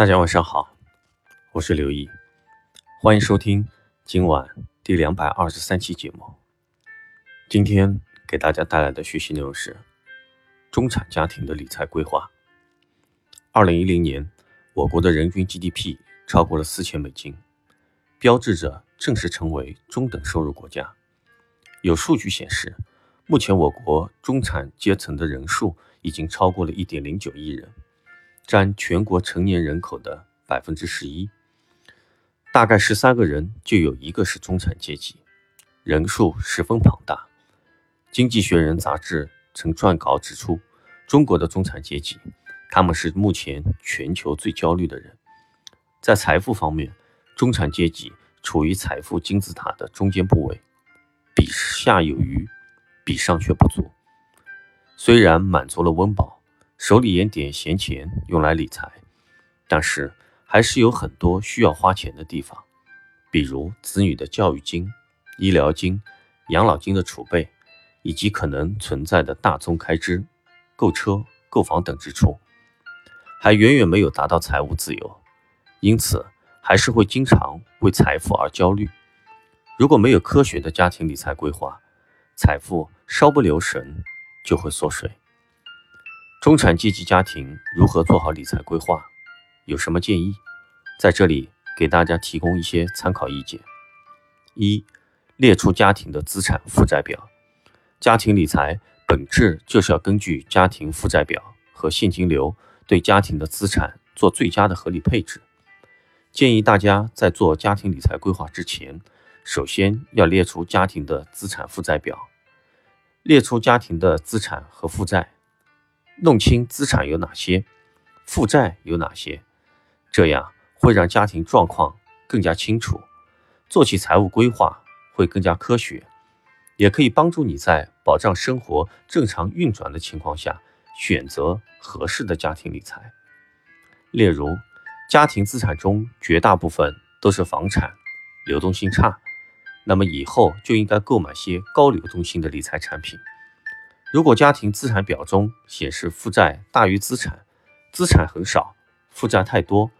大家晚上好，我是刘毅，欢迎收听今晚第两百二十三期节目。今天给大家带来的学习内容是中产家庭的理财规划。二零一零年，我国的人均 GDP 超过了四千美金，标志着正式成为中等收入国家。有数据显示，目前我国中产阶层的人数已经超过了一点零九亿人。占全国成年人口的百分之十一，大概十三个人就有一个是中产阶级，人数十分庞大。《经济学人》杂志曾撰稿指出，中国的中产阶级，他们是目前全球最焦虑的人。在财富方面，中产阶级处于财富金字塔的中间部位，比下有余，比上却不足。虽然满足了温饱。手里也点闲钱用来理财，但是还是有很多需要花钱的地方，比如子女的教育金、医疗金、养老金的储备，以及可能存在的大宗开支、购车、购房等支出，还远远没有达到财务自由，因此还是会经常为财富而焦虑。如果没有科学的家庭理财规划，财富稍不留神就会缩水。中产阶级家庭如何做好理财规划？有什么建议？在这里给大家提供一些参考意见。一、列出家庭的资产负债表。家庭理财本质就是要根据家庭负债表和现金流，对家庭的资产做最佳的合理配置。建议大家在做家庭理财规划之前，首先要列出家庭的资产负债表，列出家庭的资产和负债。弄清资产有哪些，负债有哪些，这样会让家庭状况更加清楚，做起财务规划会更加科学，也可以帮助你在保障生活正常运转的情况下选择合适的家庭理财。例如，家庭资产中绝大部分都是房产，流动性差，那么以后就应该购买些高流动性的理财产品。如果家庭资产表中显示负债大于资产，资产很少，负债太多，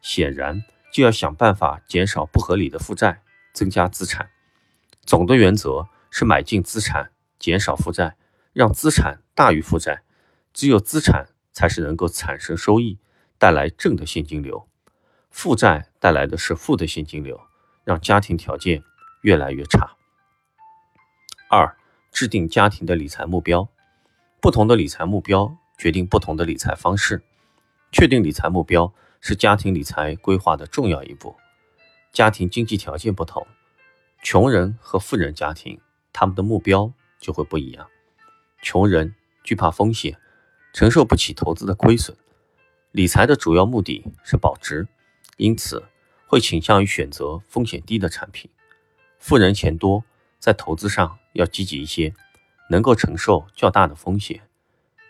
显然就要想办法减少不合理的负债，增加资产。总的原则是买进资产，减少负债，让资产大于负债。只有资产才是能够产生收益，带来正的现金流。负债带来的是负的现金流，让家庭条件越来越差。二。制定家庭的理财目标，不同的理财目标决定不同的理财方式。确定理财目标是家庭理财规划的重要一步。家庭经济条件不同，穷人和富人家庭他们的目标就会不一样。穷人惧怕风险，承受不起投资的亏损，理财的主要目的是保值，因此会倾向于选择风险低的产品。富人钱多。在投资上要积极一些，能够承受较大的风险，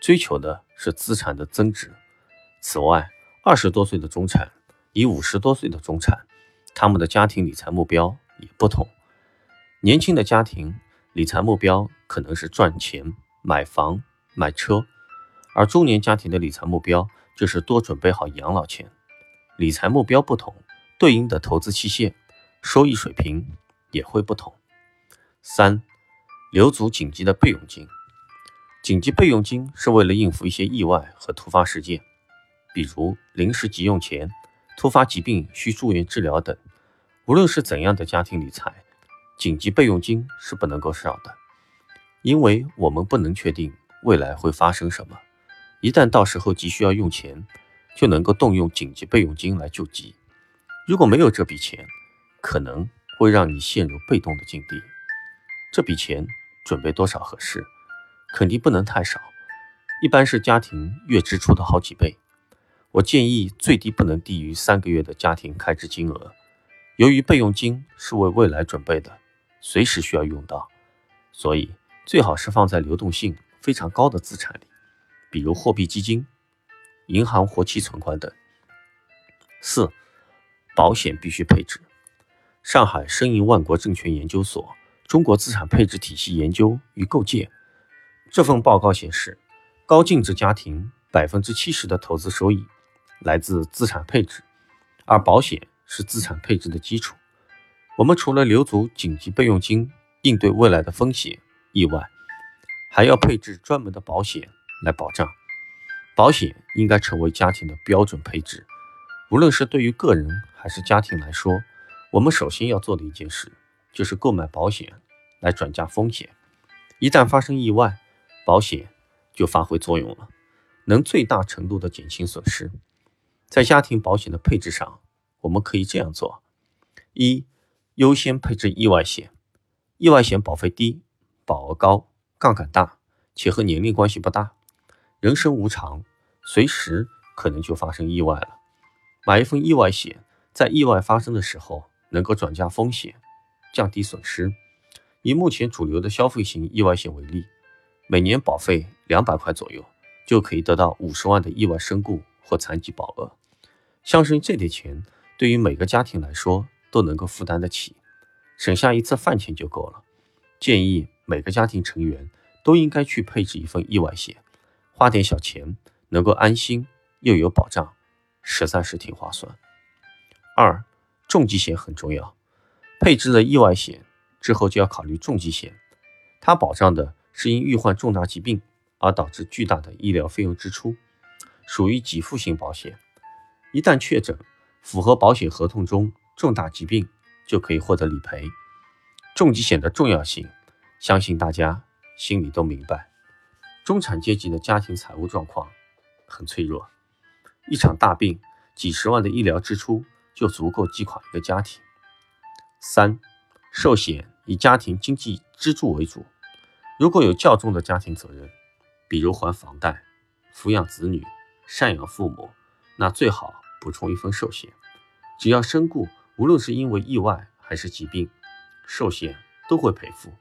追求的是资产的增值。此外，二十多岁的中产与五十多岁的中产，他们的家庭理财目标也不同。年轻的家庭理财目标可能是赚钱、买房、买车，而中年家庭的理财目标就是多准备好养老钱。理财目标不同，对应的投资期限、收益水平也会不同。三，留足紧急的备用金。紧急备用金是为了应付一些意外和突发事件，比如临时急用钱、突发疾病需住院治疗等。无论是怎样的家庭理财，紧急备用金是不能够少的，因为我们不能确定未来会发生什么。一旦到时候急需要用钱，就能够动用紧急备用金来救急。如果没有这笔钱，可能会让你陷入被动的境地。这笔钱准备多少合适？肯定不能太少，一般是家庭月支出的好几倍。我建议最低不能低于三个月的家庭开支金额。由于备用金是为未来准备的，随时需要用到，所以最好是放在流动性非常高的资产里，比如货币基金、银行活期存款等。四、保险必须配置。上海申银万国证券研究所。中国资产配置体系研究与构建这份报告显示，高净值家庭百分之七十的投资收益来自资产配置，而保险是资产配置的基础。我们除了留足紧急备用金，应对未来的风险意外，还要配置专门的保险来保障。保险应该成为家庭的标准配置。无论是对于个人还是家庭来说，我们首先要做的一件事，就是购买保险来转嫁风险。一旦发生意外，保险就发挥作用了，能最大程度的减轻损失。在家庭保险的配置上，我们可以这样做：一、优先配置意外险。意外险保费低，保额高，杠杆大，且和年龄关系不大。人生无常。随时可能就发生意外了，买一份意外险，在意外发生的时候能够转嫁风险，降低损失。以目前主流的消费型意外险为例，每年保费两百块左右，就可以得到五十万的意外身故或残疾保额。相信这点钱对于每个家庭来说都能够负担得起，省下一次饭钱就够了。建议每个家庭成员都应该去配置一份意外险，花点小钱。能够安心又有保障，实在是挺划算。二，重疾险很重要，配置了意外险之后就要考虑重疾险，它保障的是因遇患重大疾病而导致巨大的医疗费用支出，属于给付型保险。一旦确诊，符合保险合同中重大疾病就可以获得理赔。重疾险的重要性，相信大家心里都明白。中产阶级的家庭财务状况。很脆弱，一场大病，几十万的医疗支出就足够击垮一个家庭。三，寿险以家庭经济支柱为主，如果有较重的家庭责任，比如还房贷、抚养子女、赡养父母，那最好补充一份寿险。只要身故，无论是因为意外还是疾病，寿险都会赔付。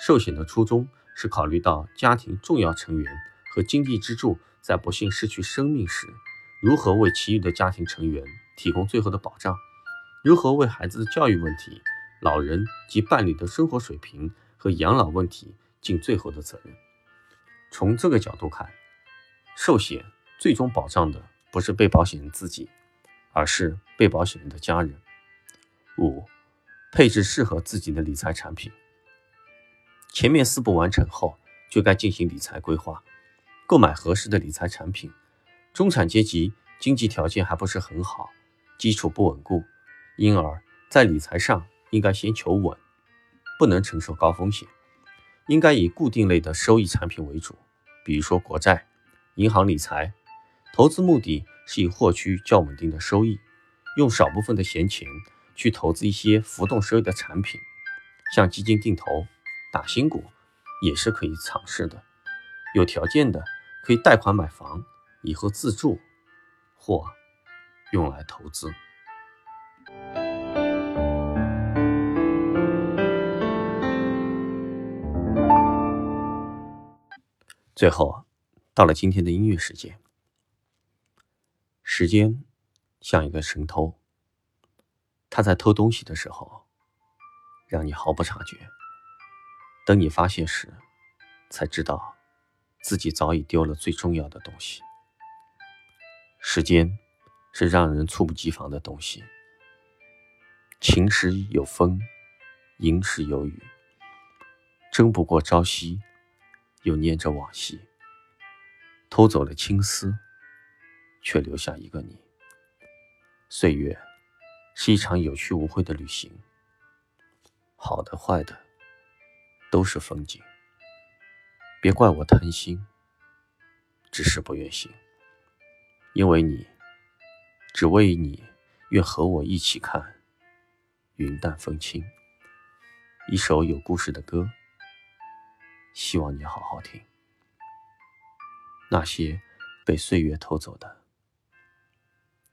寿险的初衷是考虑到家庭重要成员和经济支柱。在不幸失去生命时，如何为其余的家庭成员提供最后的保障？如何为孩子的教育问题、老人及伴侣的生活水平和养老问题尽最后的责任？从这个角度看，寿险最终保障的不是被保险人自己，而是被保险人的家人。五、配置适合自己的理财产品。前面四步完成后，就该进行理财规划。购买合适的理财产品，中产阶级经济条件还不是很好，基础不稳固，因而，在理财上应该先求稳，不能承受高风险，应该以固定类的收益产品为主，比如说国债、银行理财，投资目的是以获取较稳定的收益，用少部分的闲钱去投资一些浮动收益的产品，像基金定投、打新股，也是可以尝试的，有条件的。可以贷款买房，以后自住或用来投资。最后，到了今天的音乐时间。时间像一个神偷，他在偷东西的时候，让你毫不察觉。等你发现时，才知道。自己早已丢了最重要的东西。时间是让人猝不及防的东西。晴时有风，阴时有雨，争不过朝夕，又念着往昔。偷走了青丝，却留下一个你。岁月是一场有去无回的旅行，好的坏的，都是风景。别怪我贪心，只是不愿醒。因为你，只为你，愿和我一起看云淡风轻。一首有故事的歌，希望你好好听。那些被岁月偷走的，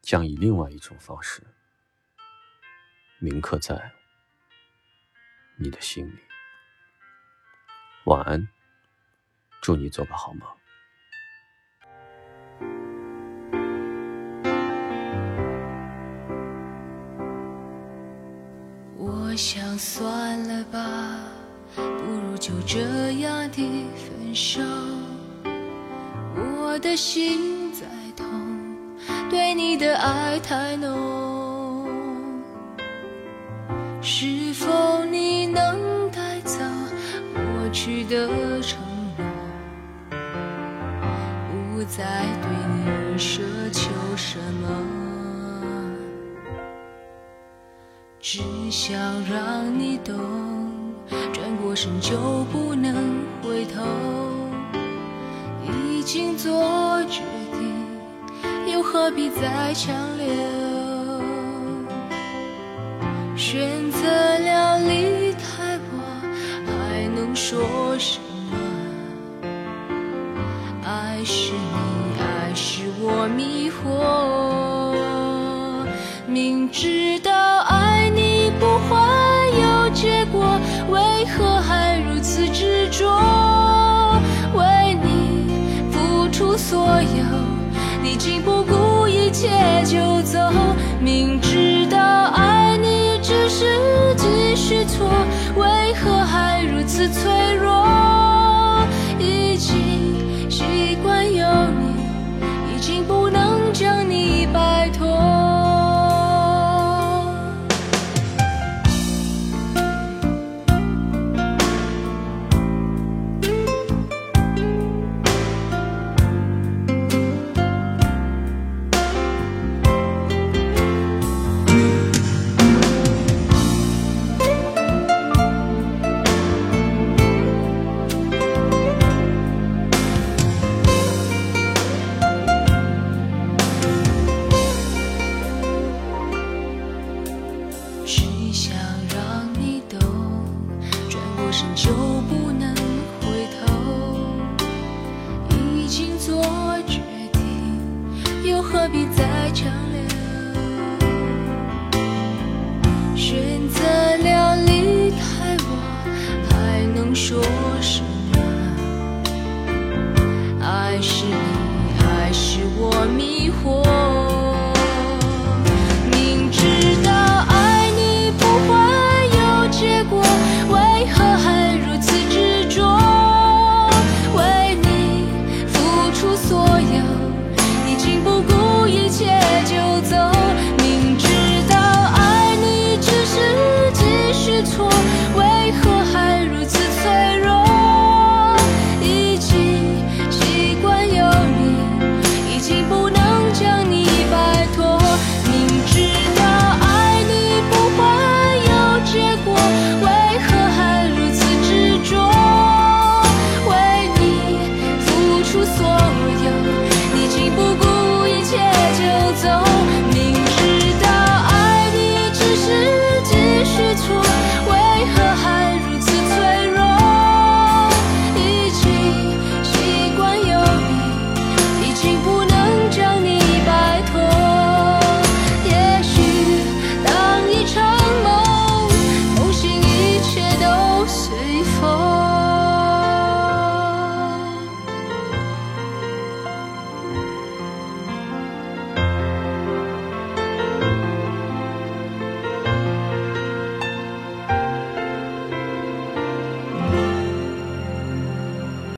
将以另外一种方式铭刻在你的心里。晚安。祝你做个好梦。我想算了吧，不如就这样的分手。我的心在痛，对你。的爱太浓，是否你能带走过去的承诺，不再对你奢求什么，只想让你懂，转过身就不能回头，已经做决定，又何必再强留？选择了离开我，还能说什么？爱是你，爱是我迷惑，明知道一切就走，明知道爱你只是继续错，为何还如此脆何必再强留？选择了离开我，还能说什么？爱是你，还是我迷